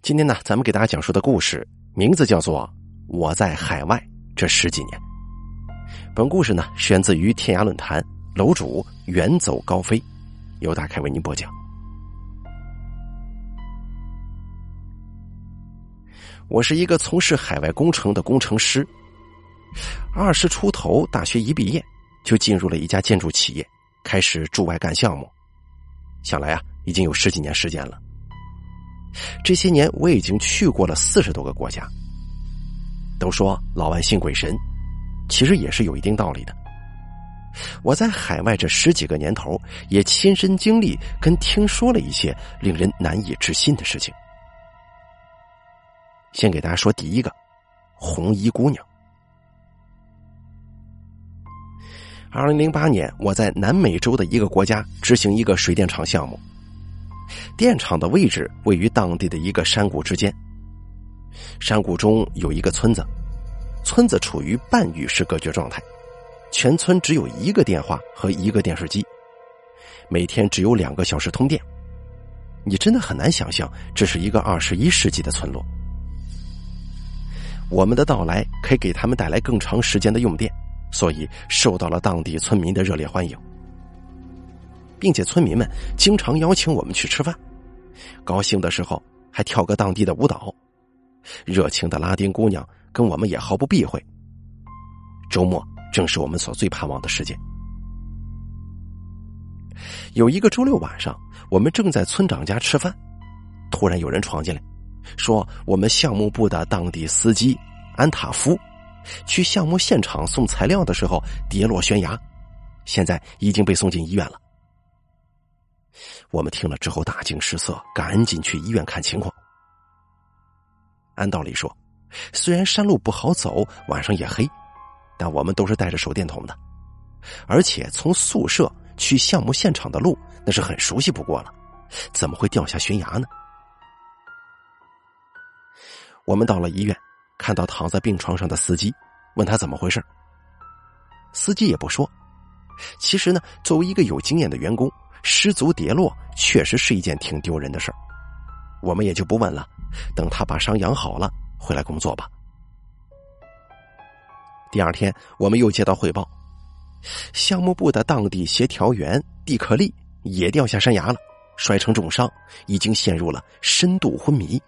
今天呢，咱们给大家讲述的故事名字叫做《我在海外这十几年》。本故事呢，选自于天涯论坛，楼主远走高飞，由大开为您播讲。我是一个从事海外工程的工程师，二十出头，大学一毕业就进入了一家建筑企业，开始驻外干项目。想来啊，已经有十几年时间了。这些年，我已经去过了四十多个国家。都说老外信鬼神，其实也是有一定道理的。我在海外这十几个年头，也亲身经历跟听说了一些令人难以置信的事情。先给大家说第一个，红衣姑娘。二零零八年，我在南美洲的一个国家执行一个水电厂项目。电厂的位置位于当地的一个山谷之间，山谷中有一个村子，村子处于半与世隔绝状态，全村只有一个电话和一个电视机，每天只有两个小时通电。你真的很难想象这是一个二十一世纪的村落。我们的到来可以给他们带来更长时间的用电，所以受到了当地村民的热烈欢迎。并且村民们经常邀请我们去吃饭，高兴的时候还跳个当地的舞蹈，热情的拉丁姑娘跟我们也毫不避讳。周末正是我们所最盼望的时间。有一个周六晚上，我们正在村长家吃饭，突然有人闯进来，说我们项目部的当地司机安塔夫去项目现场送材料的时候跌落悬崖，现在已经被送进医院了。我们听了之后大惊失色，赶紧去医院看情况。按道理说，虽然山路不好走，晚上也黑，但我们都是带着手电筒的，而且从宿舍去项目现场的路那是很熟悉不过了，怎么会掉下悬崖呢？我们到了医院，看到躺在病床上的司机，问他怎么回事，司机也不说。其实呢，作为一个有经验的员工。失足跌落确实是一件挺丢人的事儿，我们也就不问了，等他把伤养好了回来工作吧。第二天，我们又接到汇报，项目部的当地协调员蒂克利也掉下山崖了，摔成重伤，已经陷入了深度昏迷。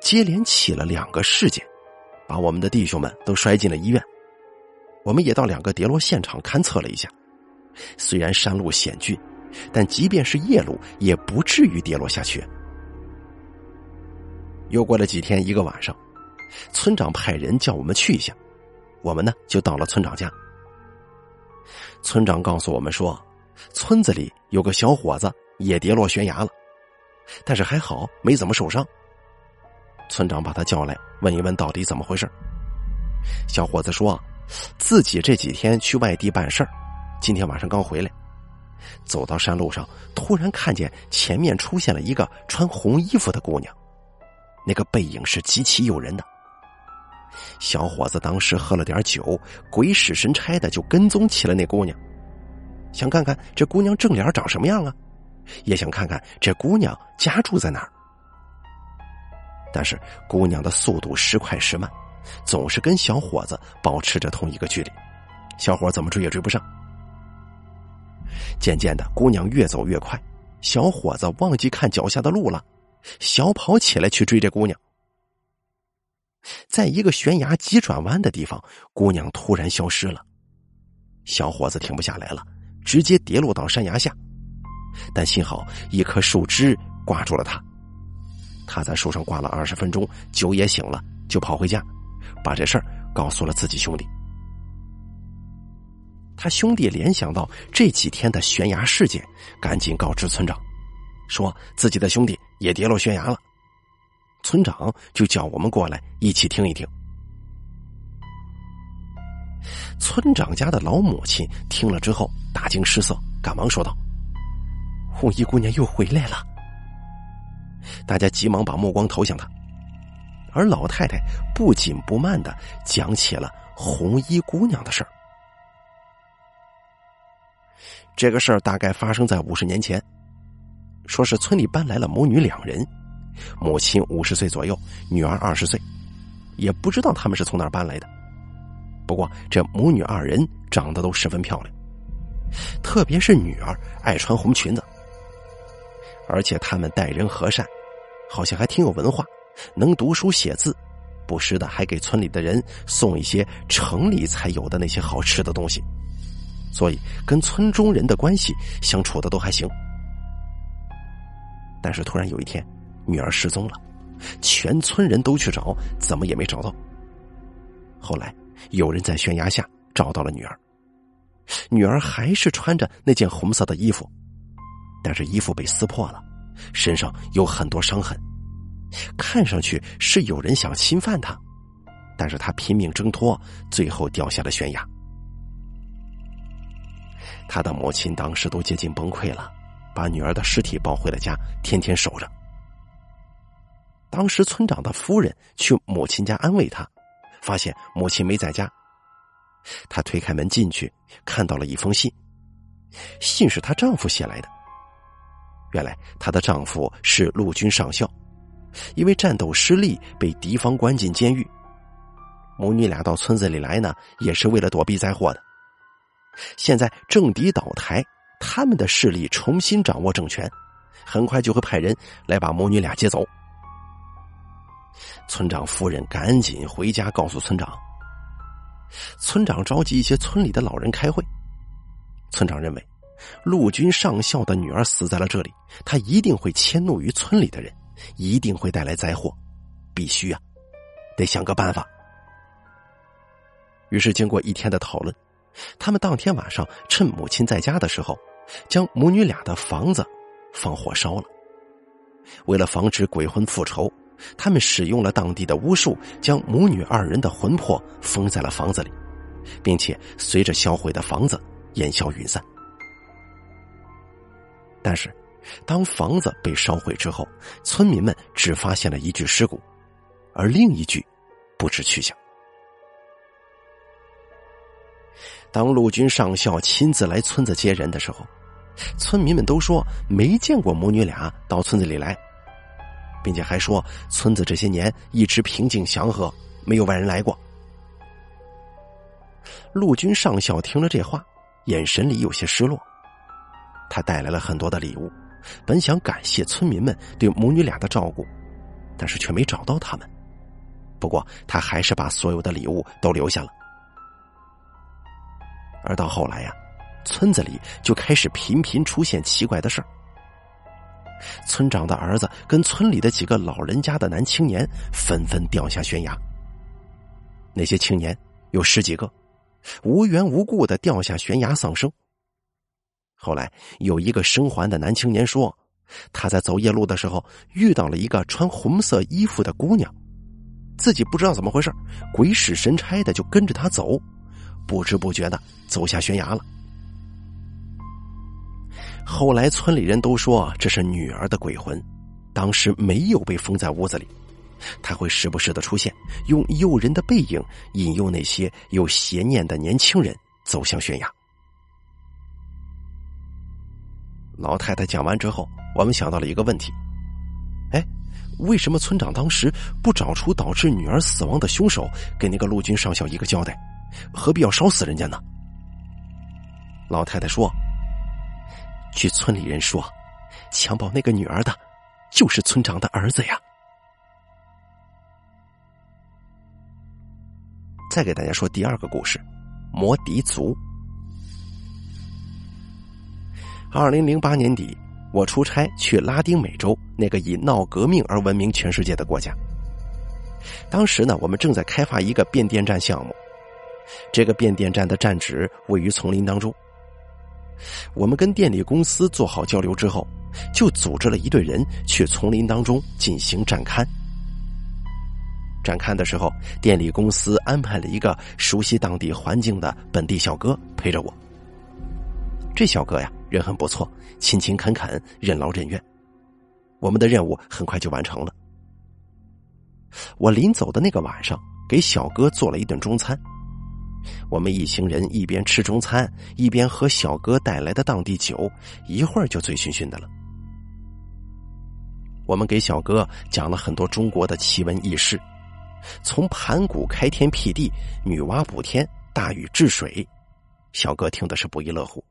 接连起了两个事件，把我们的弟兄们都摔进了医院。我们也到两个跌落现场勘测了一下。虽然山路险峻，但即便是夜路，也不至于跌落下去。又过了几天，一个晚上，村长派人叫我们去一下，我们呢就到了村长家。村长告诉我们说，村子里有个小伙子也跌落悬崖了，但是还好没怎么受伤。村长把他叫来，问一问到底怎么回事。小伙子说，自己这几天去外地办事儿。今天晚上刚回来，走到山路上，突然看见前面出现了一个穿红衣服的姑娘，那个背影是极其诱人的。小伙子当时喝了点酒，鬼使神差的就跟踪起了那姑娘，想看看这姑娘正脸长什么样啊，也想看看这姑娘家住在哪儿。但是姑娘的速度时快时慢，总是跟小伙子保持着同一个距离，小伙怎么追也追不上。渐渐的，姑娘越走越快，小伙子忘记看脚下的路了，小跑起来去追这姑娘。在一个悬崖急转弯的地方，姑娘突然消失了，小伙子停不下来了，直接跌落到山崖下，但幸好一棵树枝挂住了他。他在树上挂了二十分钟，酒也醒了，就跑回家，把这事儿告诉了自己兄弟。他兄弟联想到这几天的悬崖事件，赶紧告知村长，说自己的兄弟也跌落悬崖了。村长就叫我们过来一起听一听。村长家的老母亲听了之后大惊失色，赶忙说道：“红衣姑娘又回来了。”大家急忙把目光投向他，而老太太不紧不慢的讲起了红衣姑娘的事儿。这个事儿大概发生在五十年前，说是村里搬来了母女两人，母亲五十岁左右，女儿二十岁，也不知道他们是从哪儿搬来的。不过这母女二人长得都十分漂亮，特别是女儿爱穿红裙子，而且他们待人和善，好像还挺有文化，能读书写字，不时的还给村里的人送一些城里才有的那些好吃的东西，所以跟村中人的关系相处的都还行。但是突然有一天，女儿失踪了，全村人都去找，怎么也没找到。后来有人在悬崖下找到了女儿，女儿还是穿着那件红色的衣服，但是衣服被撕破了，身上有很多伤痕，看上去是有人想侵犯她，但是她拼命挣脱，最后掉下了悬崖。她的母亲当时都接近崩溃了。把女儿的尸体抱回了家，天天守着。当时村长的夫人去母亲家安慰她，发现母亲没在家。她推开门进去，看到了一封信，信是她丈夫写来的。原来她的丈夫是陆军上校，因为战斗失利被敌方关进监狱。母女俩到村子里来呢，也是为了躲避灾祸的。现在政敌倒台。他们的势力重新掌握政权，很快就会派人来把母女俩接走。村长夫人赶紧回家告诉村长。村长召集一些村里的老人开会。村长认为，陆军上校的女儿死在了这里，他一定会迁怒于村里的人，一定会带来灾祸，必须啊，得想个办法。于是，经过一天的讨论，他们当天晚上趁母亲在家的时候。将母女俩的房子放火烧了。为了防止鬼魂复仇，他们使用了当地的巫术，将母女二人的魂魄封在了房子里，并且随着烧毁的房子烟消云散。但是，当房子被烧毁之后，村民们只发现了一具尸骨，而另一具不知去向。当陆军上校亲自来村子接人的时候，村民们都说没见过母女俩到村子里来，并且还说村子这些年一直平静祥和，没有外人来过。陆军上校听了这话，眼神里有些失落。他带来了很多的礼物，本想感谢村民们对母女俩的照顾，但是却没找到他们。不过他还是把所有的礼物都留下了。而到后来呀，村子里就开始频频出现奇怪的事儿。村长的儿子跟村里的几个老人家的男青年纷纷掉下悬崖。那些青年有十几个，无缘无故的掉下悬崖丧生。后来有一个生还的男青年说，他在走夜路的时候遇到了一个穿红色衣服的姑娘，自己不知道怎么回事，鬼使神差的就跟着他走。不知不觉的走下悬崖了。后来村里人都说这是女儿的鬼魂，当时没有被封在屋子里，他会时不时的出现，用诱人的背影引诱那些有邪念的年轻人走向悬崖。老太太讲完之后，我们想到了一个问题：哎，为什么村长当时不找出导致女儿死亡的凶手，给那个陆军上校一个交代？何必要烧死人家呢？老太太说：“据村里人说，强暴那个女儿的，就是村长的儿子呀。”再给大家说第二个故事：魔笛族。二零零八年底，我出差去拉丁美洲那个以闹革命而闻名全世界的国家。当时呢，我们正在开发一个变电站项目。这个变电站的站址位于丛林当中。我们跟电力公司做好交流之后，就组织了一队人去丛林当中进行站勘。站勘的时候，电力公司安排了一个熟悉当地环境的本地小哥陪着我。这小哥呀，人很不错，勤勤恳恳，任劳任怨。我们的任务很快就完成了。我临走的那个晚上，给小哥做了一顿中餐。我们一行人一边吃中餐，一边喝小哥带来的当地酒，一会儿就醉醺醺的了。我们给小哥讲了很多中国的奇闻异事，从盘古开天辟地、女娲补天、大禹治水，小哥听的是不亦乐乎。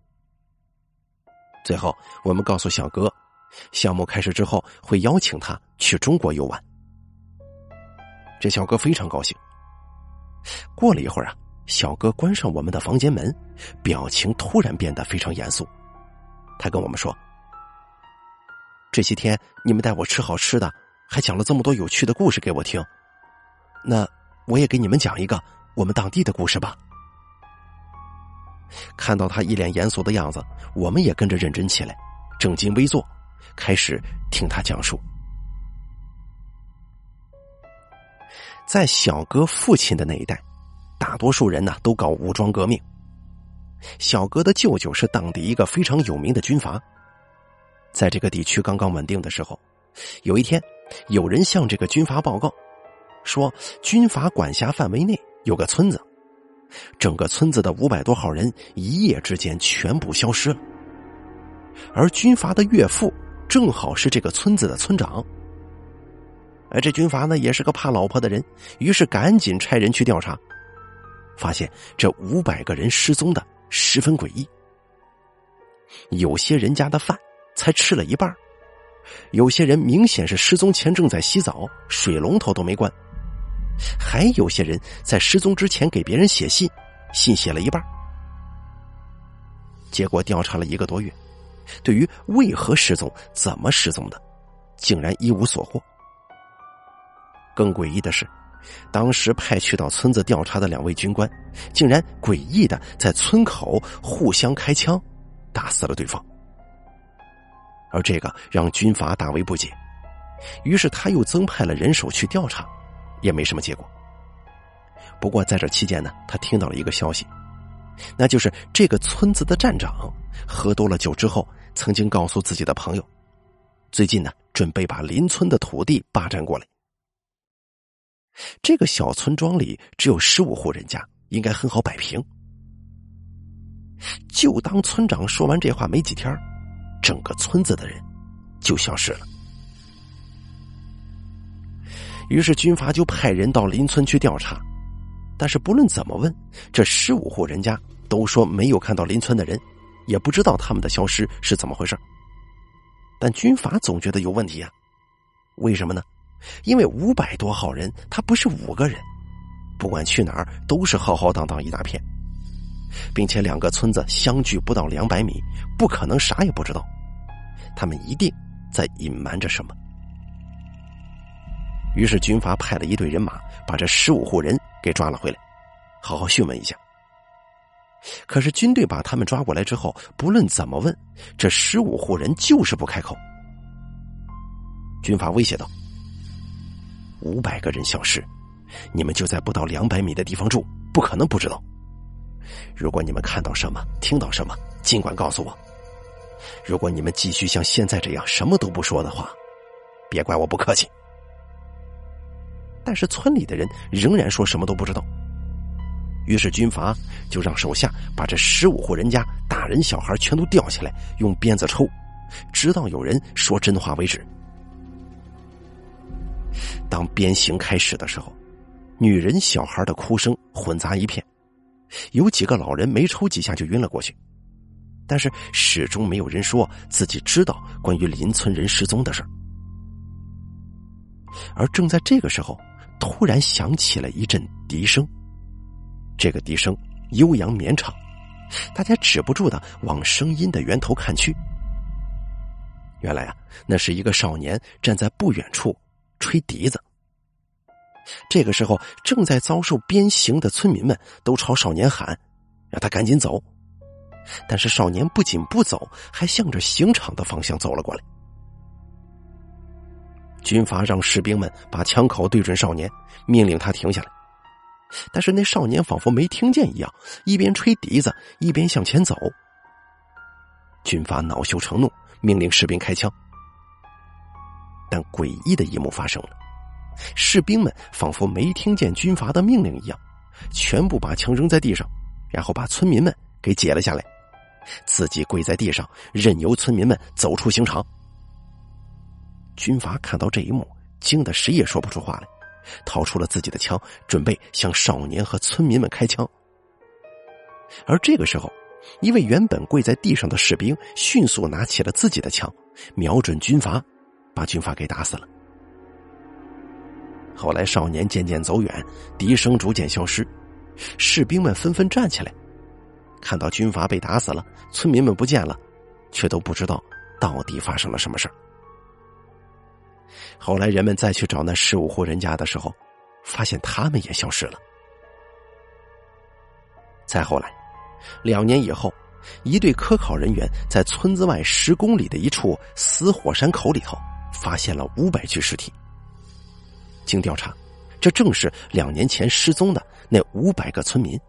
最后，我们告诉小哥，项目开始之后会邀请他去中国游玩。这小哥非常高兴。过了一会儿啊，小哥关上我们的房间门，表情突然变得非常严肃。他跟我们说：“这些天你们带我吃好吃的，还讲了这么多有趣的故事给我听。那我也给你们讲一个我们当地的故事吧。”看到他一脸严肃的样子，我们也跟着认真起来，正襟危坐，开始听他讲述。在小哥父亲的那一代，大多数人呢都搞武装革命。小哥的舅舅是当地一个非常有名的军阀。在这个地区刚刚稳定的时候，有一天，有人向这个军阀报告，说军阀管辖范围内有个村子，整个村子的五百多号人一夜之间全部消失了，而军阀的岳父正好是这个村子的村长。而这军阀呢，也是个怕老婆的人，于是赶紧差人去调查，发现这五百个人失踪的十分诡异。有些人家的饭才吃了一半，有些人明显是失踪前正在洗澡，水龙头都没关，还有些人在失踪之前给别人写信，信写了一半。结果调查了一个多月，对于为何失踪、怎么失踪的，竟然一无所获。更诡异的是，当时派去到村子调查的两位军官，竟然诡异的在村口互相开枪，打死了对方。而这个让军阀大为不解，于是他又增派了人手去调查，也没什么结果。不过在这期间呢，他听到了一个消息，那就是这个村子的站长喝多了酒之后，曾经告诉自己的朋友，最近呢准备把邻村的土地霸占过来。这个小村庄里只有十五户人家，应该很好摆平。就当村长说完这话没几天，整个村子的人就消失了。于是军阀就派人到邻村去调查，但是不论怎么问，这十五户人家都说没有看到邻村的人，也不知道他们的消失是怎么回事。但军阀总觉得有问题啊，为什么呢？因为五百多号人，他不是五个人，不管去哪儿都是浩浩荡荡一大片，并且两个村子相距不到两百米，不可能啥也不知道，他们一定在隐瞒着什么。于是军阀派了一队人马，把这十五户人给抓了回来，好好讯问一下。可是军队把他们抓过来之后，不论怎么问，这十五户人就是不开口。军阀威胁道。五百个人消失，你们就在不到两百米的地方住，不可能不知道。如果你们看到什么、听到什么，尽管告诉我。如果你们继续像现在这样什么都不说的话，别怪我不客气。但是村里的人仍然说什么都不知道。于是军阀就让手下把这十五户人家大人小孩全都吊起来，用鞭子抽，直到有人说真话为止。当鞭刑开始的时候，女人、小孩的哭声混杂一片，有几个老人没抽几下就晕了过去，但是始终没有人说自己知道关于邻村人失踪的事而正在这个时候，突然响起了一阵笛声，这个笛声悠扬绵长，大家止不住的往声音的源头看去。原来啊，那是一个少年站在不远处。吹笛子。这个时候，正在遭受鞭刑的村民们都朝少年喊：“让他赶紧走。”但是少年不仅不走，还向着刑场的方向走了过来。军阀让士兵们把枪口对准少年，命令他停下来。但是那少年仿佛没听见一样，一边吹笛子一边向前走。军阀恼羞成怒，命令士兵开枪。但诡异的一幕发生了，士兵们仿佛没听见军阀的命令一样，全部把枪扔在地上，然后把村民们给解了下来，自己跪在地上，任由村民们走出刑场。军阀看到这一幕，惊得谁也说不出话来，掏出了自己的枪，准备向少年和村民们开枪。而这个时候，一位原本跪在地上的士兵迅速拿起了自己的枪，瞄准军阀，把军阀给打死了。后来，少年渐渐走远，笛声逐渐消失，士兵们纷纷站起来，看到军阀被打死了，村民们不见了，却都不知道到底发生了什么事后来，人们再去找那十五户人家的时候，发现他们也消失了。再后来。两年以后，一队科考人员在村子外十公里的一处死火山口里头发现了五百具尸体。经调查，这正是两年前失踪的那五百个村民。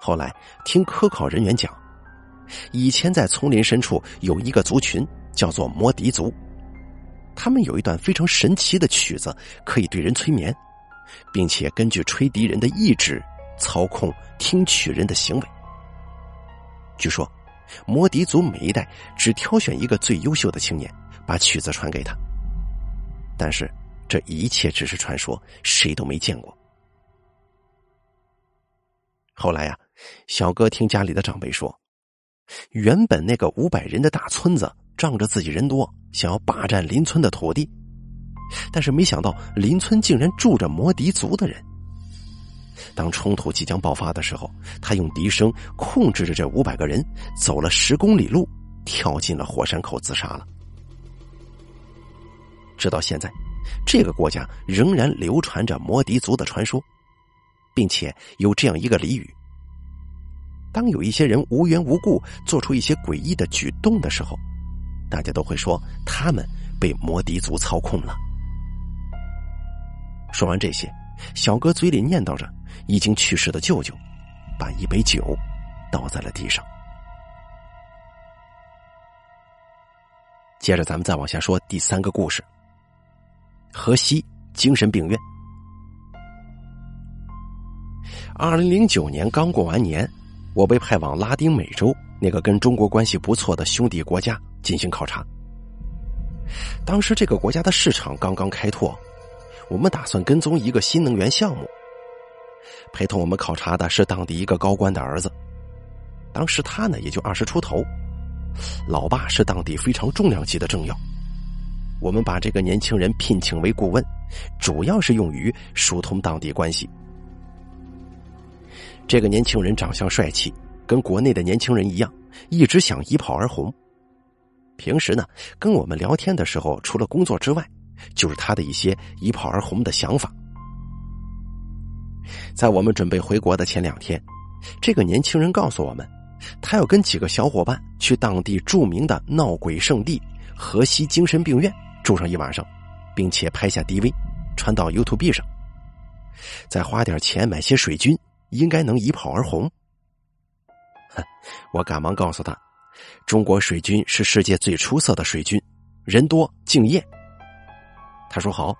后来听科考人员讲，以前在丛林深处有一个族群叫做摩笛族，他们有一段非常神奇的曲子，可以对人催眠，并且根据吹笛人的意志。操控听曲人的行为。据说，摩笛族每一代只挑选一个最优秀的青年，把曲子传给他。但是，这一切只是传说，谁都没见过。后来呀，小哥听家里的长辈说，原本那个五百人的大村子，仗着自己人多，想要霸占邻村的土地，但是没想到邻村竟然住着摩笛族的人。当冲突即将爆发的时候，他用笛声控制着这五百个人，走了十公里路，跳进了火山口自杀了。直到现在，这个国家仍然流传着摩笛族的传说，并且有这样一个俚语：当有一些人无缘无故做出一些诡异的举动的时候，大家都会说他们被摩笛族操控了。说完这些。小哥嘴里念叨着已经去世的舅舅，把一杯酒倒在了地上。接着，咱们再往下说第三个故事：河西精神病院。二零零九年刚过完年，我被派往拉丁美洲那个跟中国关系不错的兄弟国家进行考察。当时这个国家的市场刚刚开拓。我们打算跟踪一个新能源项目，陪同我们考察的是当地一个高官的儿子。当时他呢也就二十出头，老爸是当地非常重量级的政要。我们把这个年轻人聘请为顾问，主要是用于疏通当地关系。这个年轻人长相帅气，跟国内的年轻人一样，一直想一炮而红。平时呢，跟我们聊天的时候，除了工作之外。就是他的一些一炮而红的想法。在我们准备回国的前两天，这个年轻人告诉我们，他要跟几个小伙伴去当地著名的闹鬼圣地河西精神病院住上一晚上，并且拍下 DV，传到 YouTube 上，再花点钱买些水军，应该能一炮而红。哼，我赶忙告诉他，中国水军是世界最出色的水军，人多敬业。他说好，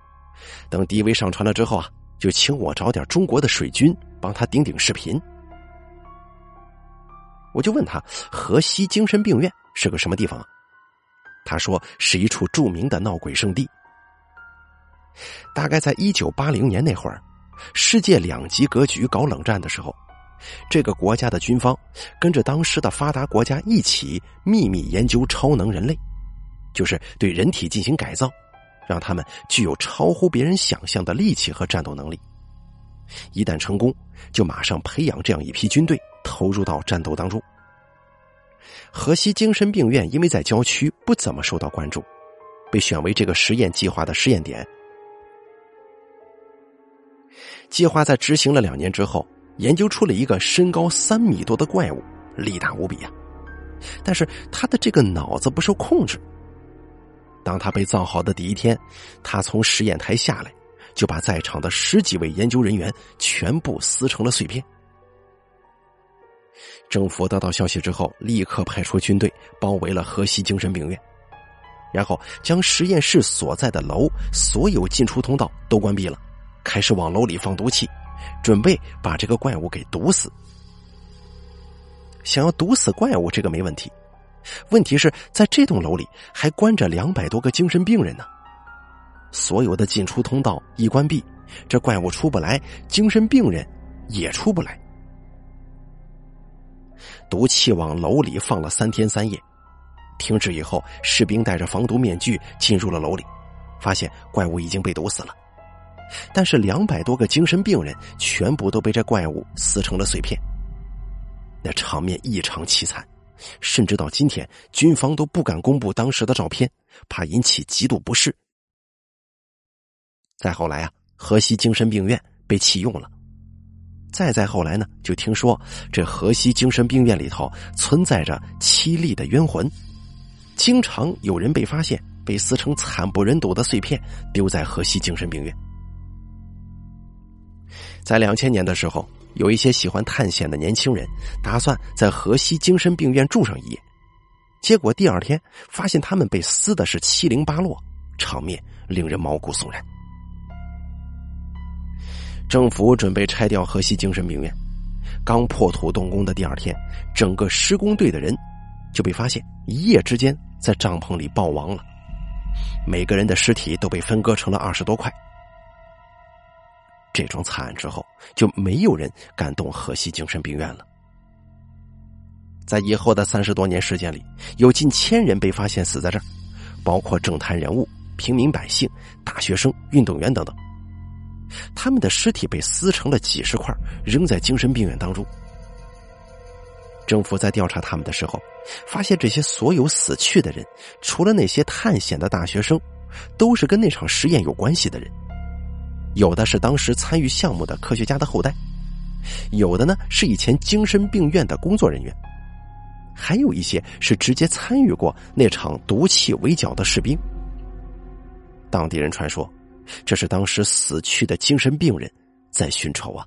等 DV 上传了之后啊，就请我找点中国的水军帮他顶顶视频。我就问他河西精神病院是个什么地方？他说是一处著名的闹鬼圣地。大概在一九八零年那会儿，世界两极格局搞冷战的时候，这个国家的军方跟着当时的发达国家一起秘密研究超能人类，就是对人体进行改造。让他们具有超乎别人想象的力气和战斗能力，一旦成功，就马上培养这样一批军队投入到战斗当中。河西精神病院因为在郊区，不怎么受到关注，被选为这个实验计划的试验点。计划在执行了两年之后，研究出了一个身高三米多的怪物，力大无比啊！但是他的这个脑子不受控制。当他被造好的第一天，他从实验台下来，就把在场的十几位研究人员全部撕成了碎片。政府得到消息之后，立刻派出军队包围了河西精神病院，然后将实验室所在的楼所有进出通道都关闭了，开始往楼里放毒气，准备把这个怪物给毒死。想要毒死怪物，这个没问题。问题是在这栋楼里还关着两百多个精神病人呢。所有的进出通道一关闭，这怪物出不来，精神病人也出不来。毒气往楼里放了三天三夜，停止以后，士兵戴着防毒面具进入了楼里，发现怪物已经被毒死了。但是两百多个精神病人全部都被这怪物撕成了碎片，那场面异常凄惨，甚至到今天，军方都不敢公布当时的照片，怕引起极度不适。再后来啊，河西精神病院被弃用了。再再后来呢，就听说这河西精神病院里头存在着凄厉的冤魂，经常有人被发现被撕成惨不忍睹的碎片，丢在河西精神病院。在两千年的时候，有一些喜欢探险的年轻人打算在河西精神病院住上一夜，结果第二天发现他们被撕的是七零八落，场面令人毛骨悚然。政府准备拆掉河西精神病院，刚破土动工的第二天，整个施工队的人就被发现一夜之间在帐篷里暴亡了，每个人的尸体都被分割成了二十多块。这种惨案之后，就没有人敢动河西精神病院了。在以后的三十多年时间里，有近千人被发现死在这儿，包括政坛人物、平民百姓、大学生、运动员等等。他们的尸体被撕成了几十块，扔在精神病院当中。政府在调查他们的时候，发现这些所有死去的人，除了那些探险的大学生，都是跟那场实验有关系的人。有的是当时参与项目的科学家的后代，有的呢是以前精神病院的工作人员，还有一些是直接参与过那场毒气围剿的士兵。当地人传说。这是当时死去的精神病人在寻仇啊！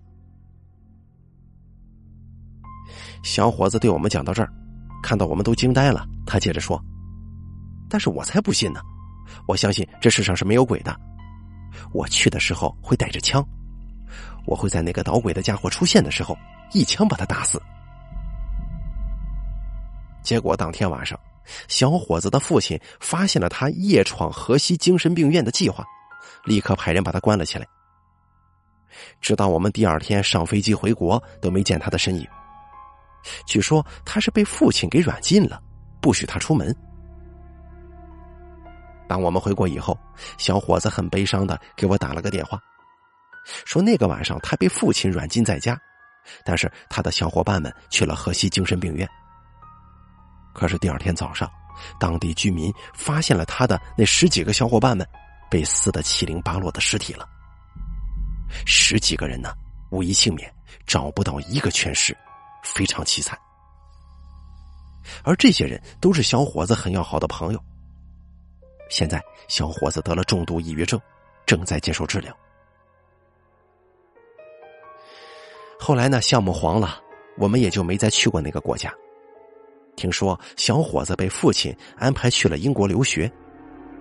小伙子对我们讲到这儿，看到我们都惊呆了。他接着说：“但是我才不信呢！我相信这世上是没有鬼的。我去的时候会带着枪，我会在那个捣鬼的家伙出现的时候一枪把他打死。”结果当天晚上，小伙子的父亲发现了他夜闯河西精神病院的计划。立刻派人把他关了起来，直到我们第二天上飞机回国都没见他的身影。据说他是被父亲给软禁了，不许他出门。当我们回国以后，小伙子很悲伤的给我打了个电话，说那个晚上他被父亲软禁在家，但是他的小伙伴们去了河西精神病院。可是第二天早上，当地居民发现了他的那十几个小伙伴们。被撕得七零八落的尸体了，十几个人呢，无一幸免，找不到一个全尸，非常凄惨。而这些人都是小伙子很要好的朋友。现在小伙子得了重度抑郁症，正在接受治疗。后来呢，项目黄了，我们也就没再去过那个国家。听说小伙子被父亲安排去了英国留学。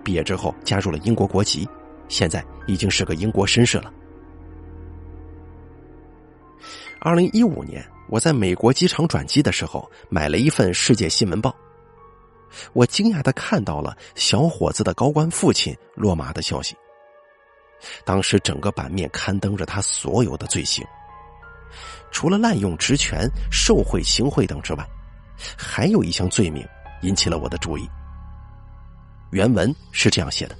毕业之后加入了英国国籍，现在已经是个英国绅士了。二零一五年，我在美国机场转机的时候，买了一份《世界新闻报》，我惊讶的看到了小伙子的高官父亲落马的消息。当时整个版面刊登着他所有的罪行，除了滥用职权、受贿、行贿等之外，还有一项罪名引起了我的注意。原文是这样写的：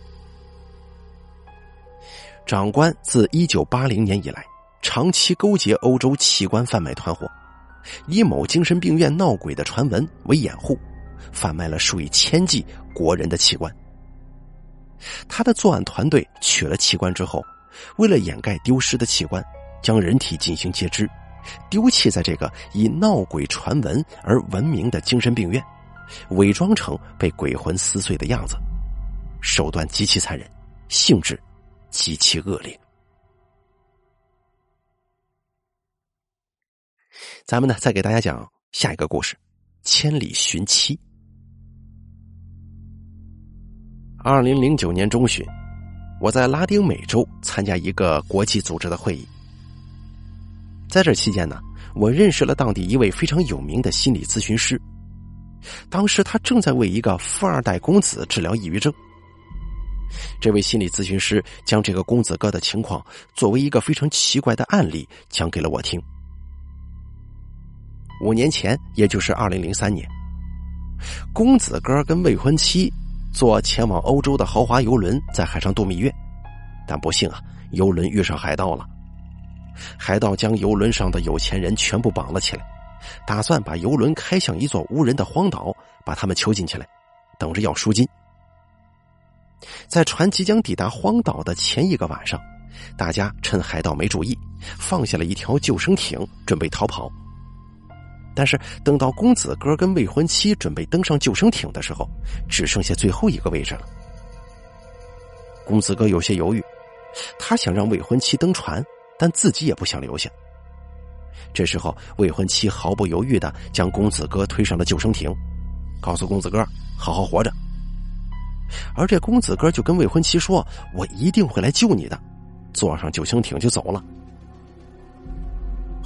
长官自一九八零年以来，长期勾结欧洲器官贩卖团伙，以某精神病院闹鬼的传闻为掩护，贩卖了数以千计国人的器官。他的作案团队取了器官之后，为了掩盖丢失的器官，将人体进行截肢，丢弃在这个以闹鬼传闻而闻名的精神病院。伪装成被鬼魂撕碎的样子，手段极其残忍，性质极其恶劣。咱们呢，再给大家讲下一个故事：千里寻妻。二零零九年中旬，我在拉丁美洲参加一个国际组织的会议，在这期间呢，我认识了当地一位非常有名的心理咨询师。当时他正在为一个富二代公子治疗抑郁症。这位心理咨询师将这个公子哥的情况作为一个非常奇怪的案例讲给了我听。五年前，也就是二零零三年，公子哥跟未婚妻坐前往欧洲的豪华游轮在海上度蜜月，但不幸啊，游轮遇上海盗了。海盗将游轮上的有钱人全部绑了起来，打算把游轮开向一座无人的荒岛，把他们囚禁起来，等着要赎金。在船即将抵达荒岛的前一个晚上，大家趁海盗没注意，放下了一条救生艇，准备逃跑。但是等到公子哥跟未婚妻准备登上救生艇的时候，只剩下最后一个位置了。公子哥有些犹豫，他想让未婚妻登船，但自己也不想留下。这时候，未婚妻毫不犹豫的将公子哥推上了救生艇，告诉公子哥好好活着。而这公子哥就跟未婚妻说：“我一定会来救你的。”坐上救生艇就走了。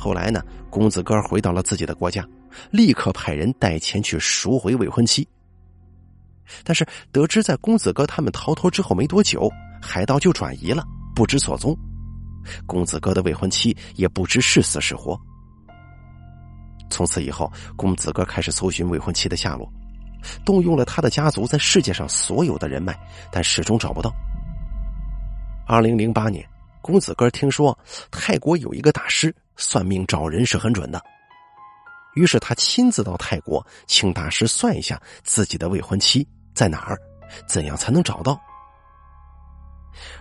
后来呢，公子哥回到了自己的国家，立刻派人带钱去赎回未婚妻。但是得知在公子哥他们逃脱之后没多久，海盗就转移了，不知所踪。公子哥的未婚妻也不知是死是活。从此以后，公子哥开始搜寻未婚妻的下落，动用了他的家族在世界上所有的人脉，但始终找不到。二零零八年，公子哥听说泰国有一个大师。算命找人是很准的，于是他亲自到泰国，请大师算一下自己的未婚妻在哪儿，怎样才能找到。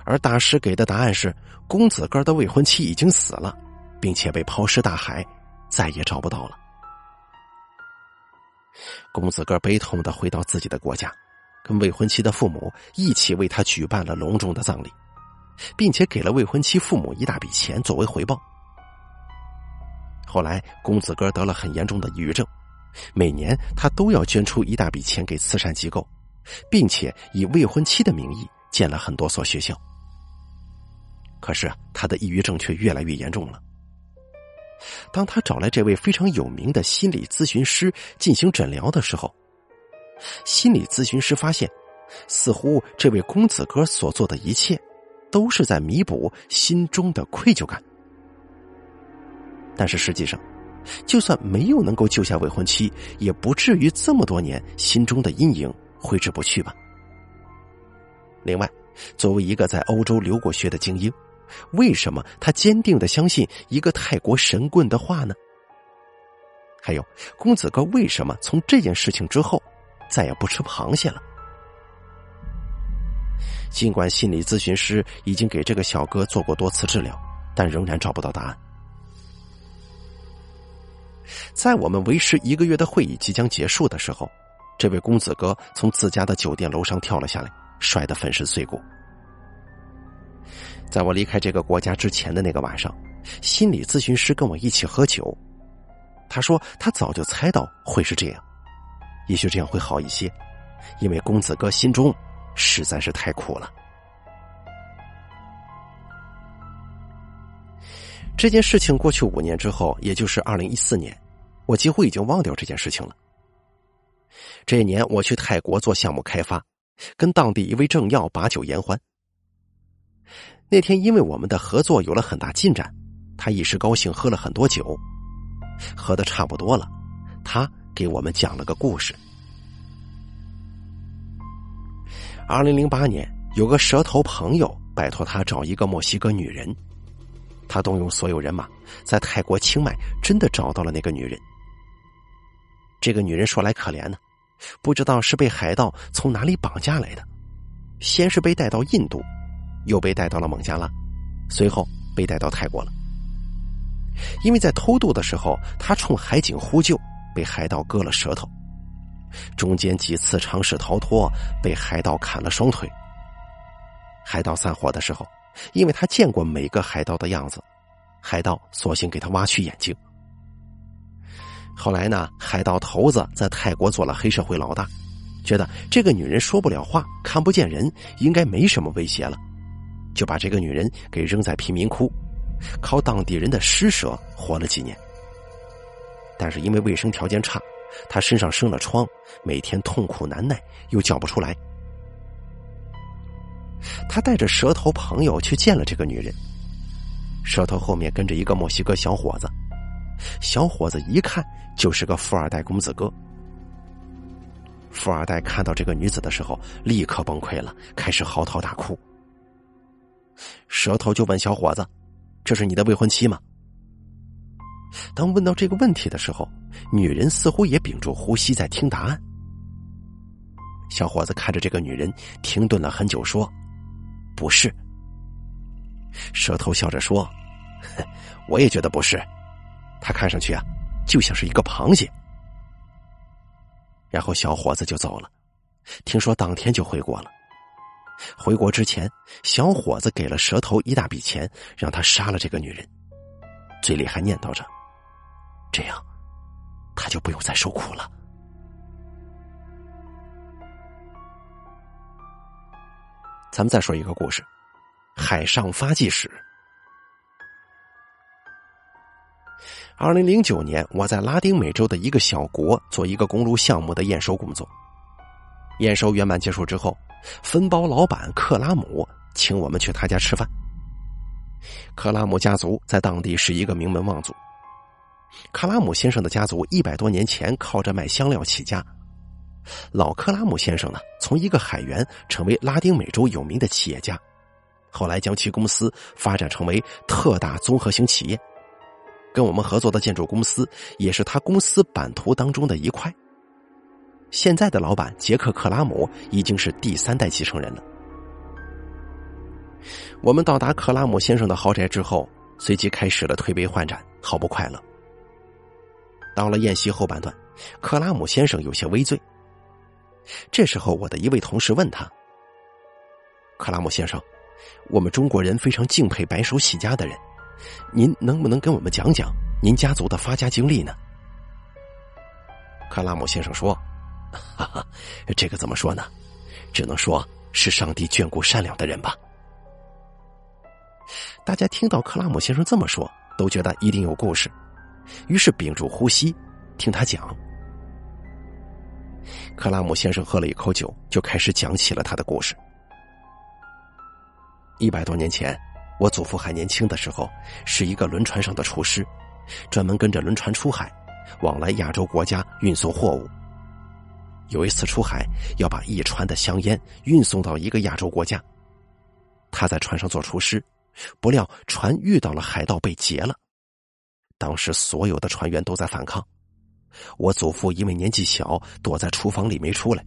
而大师给的答案是，公子哥的未婚妻已经死了，并且被抛尸大海，再也找不到了。公子哥悲痛的回到自己的国家，跟未婚妻的父母一起为他举办了隆重的葬礼，并且给了未婚妻父母一大笔钱作为回报。后来，公子哥得了很严重的抑郁症，每年他都要捐出一大笔钱给慈善机构，并且以未婚妻的名义建了很多所学校。可是他的抑郁症却越来越严重了。当他找来这位非常有名的心理咨询师进行诊疗的时候，心理咨询师发现，似乎这位公子哥所做的一切，都是在弥补心中的愧疚感。但是实际上，就算没有能够救下未婚妻，也不至于这么多年心中的阴影挥之不去吧。另外，作为一个在欧洲留过学的精英，为什么他坚定的相信一个泰国神棍的话呢？还有，公子哥为什么从这件事情之后再也不吃螃蟹了？尽管心理咨询师已经给这个小哥做过多次治疗，但仍然找不到答案。在我们为时一个月的会议即将结束的时候，这位公子哥从自家的酒店楼上跳了下来，摔得粉身碎骨。在我离开这个国家之前的那个晚上，心理咨询师跟我一起喝酒，他说他早就猜到会是这样，也许这样会好一些，因为公子哥心中实在是太苦了。这件事情过去五年之后，也就是二零一四年，我几乎已经忘掉这件事情了。这一年，我去泰国做项目开发，跟当地一位政要把酒言欢。那天，因为我们的合作有了很大进展，他一时高兴喝了很多酒，喝的差不多了，他给我们讲了个故事。二零零八年，有个蛇头朋友拜托他找一个墨西哥女人。他动用所有人马，在泰国清迈真的找到了那个女人。这个女人说来可怜呢，不知道是被海盗从哪里绑架来的，先是被带到印度，又被带到了孟加拉，随后被带到泰国了。因为在偷渡的时候，他冲海警呼救，被海盗割了舌头；中间几次尝试逃脱，被海盗砍了双腿。海盗散伙的时候。因为他见过每个海盗的样子，海盗索性给他挖去眼睛。后来呢，海盗头子在泰国做了黑社会老大，觉得这个女人说不了话，看不见人，应该没什么威胁了，就把这个女人给扔在贫民窟，靠当地人的施舍活了几年。但是因为卫生条件差，他身上生了疮，每天痛苦难耐，又叫不出来。他带着蛇头朋友去见了这个女人。蛇头后面跟着一个墨西哥小伙子，小伙子一看就是个富二代公子哥。富二代看到这个女子的时候，立刻崩溃了，开始嚎啕大哭。蛇头就问小伙子：“这是你的未婚妻吗？”当问到这个问题的时候，女人似乎也屏住呼吸在听答案。小伙子看着这个女人，停顿了很久，说：“不是。”蛇头笑着说：“ 我也觉得不是，他看上去啊，就像是一个螃蟹。”然后小伙子就走了，听说当天就回国了。回国之前，小伙子给了蛇头一大笔钱，让他杀了这个女人，嘴里还念叨着：“这样，他就不用再受苦了。”咱们再说一个故事，《海上发迹史》。二零零九年，我在拉丁美洲的一个小国做一个公路项目的验收工作。验收圆满结束之后，分包老板克拉姆请我们去他家吃饭。克拉姆家族在当地是一个名门望族。克拉姆先生的家族一百多年前靠着卖香料起家。老克拉姆先生呢，从一个海员成为拉丁美洲有名的企业家，后来将其公司发展成为特大综合型企业。跟我们合作的建筑公司也是他公司版图当中的一块。现在的老板杰克·克拉姆已经是第三代继承人了。我们到达克拉姆先生的豪宅之后，随即开始了推杯换盏，好不快乐。到了宴席后半段，克拉姆先生有些微醉。这时候，我的一位同事问他：“克拉姆先生，我们中国人非常敬佩白手起家的人。”您能不能跟我们讲讲您家族的发家经历呢？克拉姆先生说：“哈哈，这个怎么说呢？只能说是上帝眷顾善良的人吧。”大家听到克拉姆先生这么说，都觉得一定有故事，于是屏住呼吸听他讲。克拉姆先生喝了一口酒，就开始讲起了他的故事。一百多年前。我祖父还年轻的时候，是一个轮船上的厨师，专门跟着轮船出海，往来亚洲国家运送货物。有一次出海，要把一船的香烟运送到一个亚洲国家。他在船上做厨师，不料船遇到了海盗，被劫了。当时所有的船员都在反抗，我祖父因为年纪小，躲在厨房里没出来，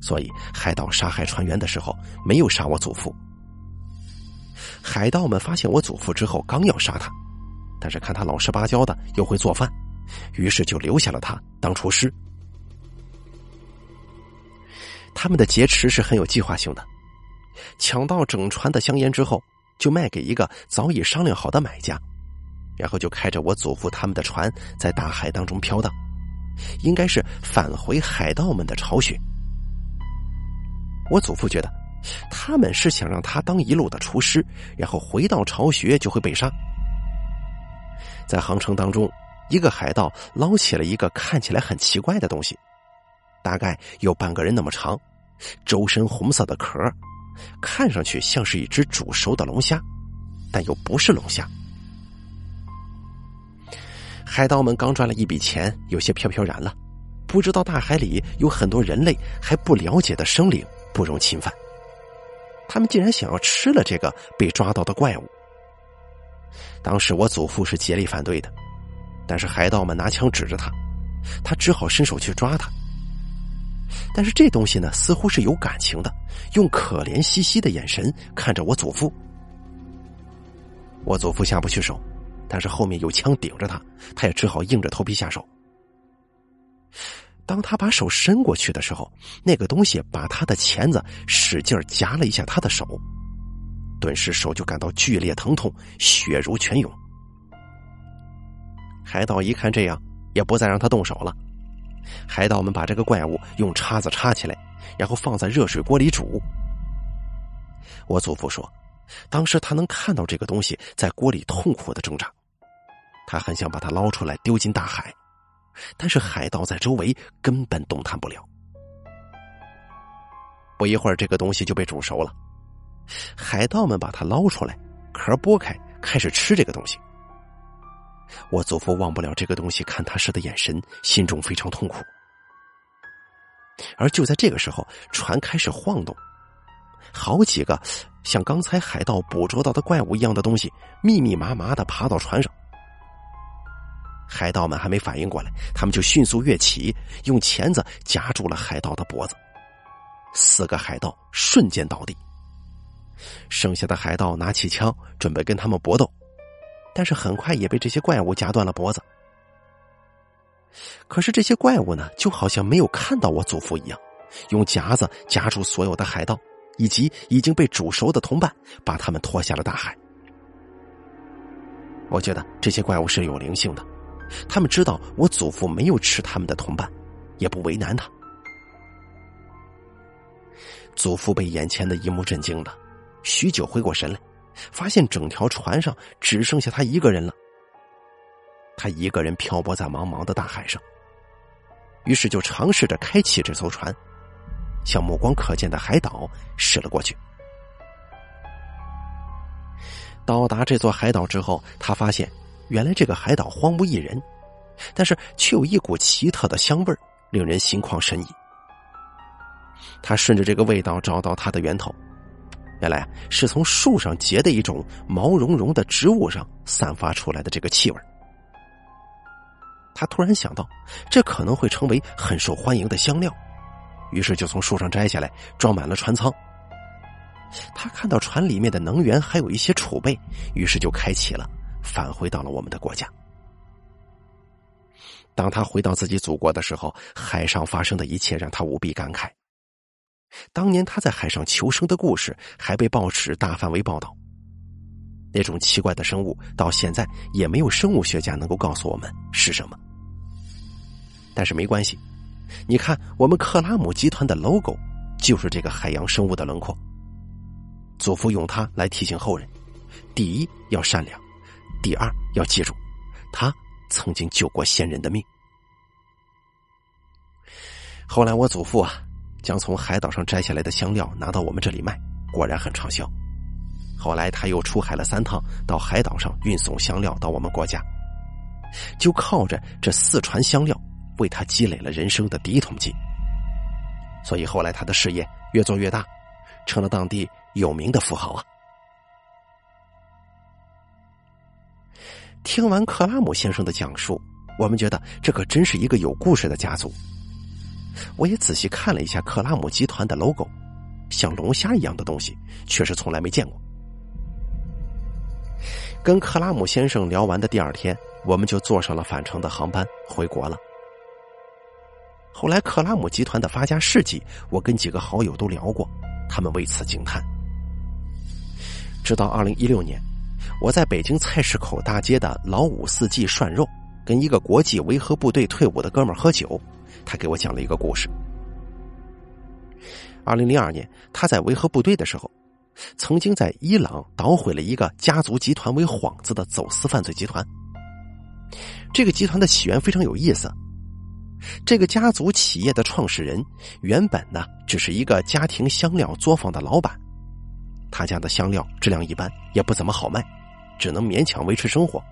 所以海盗杀害船员的时候，没有杀我祖父。海盗们发现我祖父之后，刚要杀他，但是看他老实巴交的，又会做饭，于是就留下了他当厨师。他们的劫持是很有计划性的，抢到整船的香烟之后，就卖给一个早已商量好的买家，然后就开着我祖父他们的船在大海当中飘荡，应该是返回海盗们的巢穴。我祖父觉得。他们是想让他当一路的厨师，然后回到巢穴就会被杀。在航程当中，一个海盗捞起了一个看起来很奇怪的东西，大概有半个人那么长，周身红色的壳，看上去像是一只煮熟的龙虾，但又不是龙虾。海盗们刚赚了一笔钱，有些飘飘然了，不知道大海里有很多人类还不了解的生灵，不容侵犯。他们竟然想要吃了这个被抓到的怪物。当时我祖父是竭力反对的，但是海盗们拿枪指着他，他只好伸手去抓他。但是这东西呢，似乎是有感情的，用可怜兮兮的眼神看着我祖父。我祖父下不去手，但是后面有枪顶着他，他也只好硬着头皮下手。当他把手伸过去的时候，那个东西把他的钳子使劲夹了一下他的手，顿时手就感到剧烈疼痛，血如泉涌。海盗一看这样，也不再让他动手了。海盗们把这个怪物用叉子插起来，然后放在热水锅里煮。我祖父说，当时他能看到这个东西在锅里痛苦的挣扎，他很想把它捞出来丢进大海。但是海盗在周围根本动弹不了。不一会儿，这个东西就被煮熟了。海盗们把它捞出来，壳剥开，开始吃这个东西。我祖父忘不了这个东西看他时的眼神，心中非常痛苦。而就在这个时候，船开始晃动，好几个像刚才海盗捕捉到的怪物一样的东西，密密麻麻的爬到船上。海盗们还没反应过来，他们就迅速跃起，用钳子夹住了海盗的脖子。四个海盗瞬间倒地，剩下的海盗拿起枪准备跟他们搏斗，但是很快也被这些怪物夹断了脖子。可是这些怪物呢，就好像没有看到我祖父一样，用夹子夹住所有的海盗以及已经被煮熟的同伴，把他们拖下了大海。我觉得这些怪物是有灵性的，他们知道我祖父没有吃他们的同伴，也不为难他。祖父被眼前的一幕震惊了，许久回过神来，发现整条船上只剩下他一个人了。他一个人漂泊在茫茫的大海上，于是就尝试着开启这艘船，向目光可见的海岛驶了过去。到达这座海岛之后，他发现原来这个海岛荒无一人，但是却有一股奇特的香味令人心旷神怡。他顺着这个味道找到它的源头，原来是从树上结的一种毛茸茸的植物上散发出来的这个气味。他突然想到，这可能会成为很受欢迎的香料，于是就从树上摘下来，装满了船舱。他看到船里面的能源还有一些储备，于是就开启了，返回到了我们的国家。当他回到自己祖国的时候，海上发生的一切让他无比感慨。当年他在海上求生的故事还被报纸大范围报道。那种奇怪的生物，到现在也没有生物学家能够告诉我们是什么。但是没关系，你看，我们克拉姆集团的 logo 就是这个海洋生物的轮廓。祖父用它来提醒后人：第一要善良，第二要记住，他曾经救过先人的命。后来我祖父啊，将从海岛上摘下来的香料拿到我们这里卖，果然很畅销。后来他又出海了三趟，到海岛上运送香料到我们国家，就靠着这四船香料。为他积累了人生的第一桶金，所以后来他的事业越做越大，成了当地有名的富豪啊。听完克拉姆先生的讲述，我们觉得这可真是一个有故事的家族。我也仔细看了一下克拉姆集团的 logo，像龙虾一样的东西，确实从来没见过。跟克拉姆先生聊完的第二天，我们就坐上了返程的航班回国了。后来，克拉姆集团的发家事迹，我跟几个好友都聊过，他们为此惊叹。直到二零一六年，我在北京菜市口大街的老五四季涮肉，跟一个国际维和部队退伍的哥们喝酒，他给我讲了一个故事。二零零二年，他在维和部队的时候，曾经在伊朗捣毁了一个家族集团为幌子的走私犯罪集团。这个集团的起源非常有意思。这个家族企业的创始人原本呢，只是一个家庭香料作坊的老板，他家的香料质量一般，也不怎么好卖，只能勉强维持生活。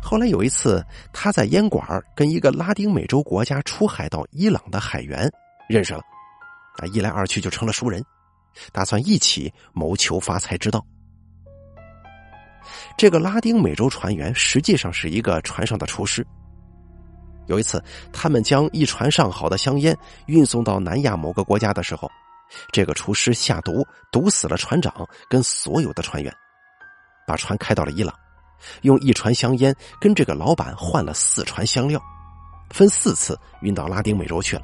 后来有一次，他在烟馆跟一个拉丁美洲国家出海到伊朗的海员认识了，啊，一来二去就成了熟人，打算一起谋求发财之道。这个拉丁美洲船员实际上是一个船上的厨师。有一次，他们将一船上好的香烟运送到南亚某个国家的时候，这个厨师下毒毒死了船长跟所有的船员，把船开到了伊朗，用一船香烟跟这个老板换了四船香料，分四次运到拉丁美洲去了。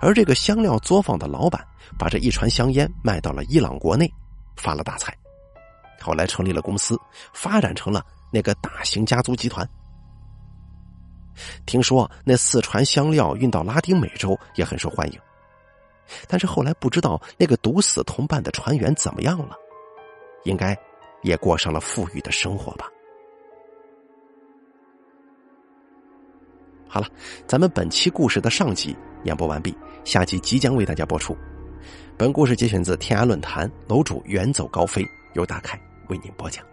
而这个香料作坊的老板把这一船香烟卖到了伊朗国内，发了大财，后来成立了公司，发展成了那个大型家族集团。听说那四船香料运到拉丁美洲也很受欢迎，但是后来不知道那个毒死同伴的船员怎么样了，应该也过上了富裕的生活吧。好了，咱们本期故事的上集演播完毕，下集即将为大家播出。本故事节选自天涯论坛，楼主远走高飞，由大凯为您播讲。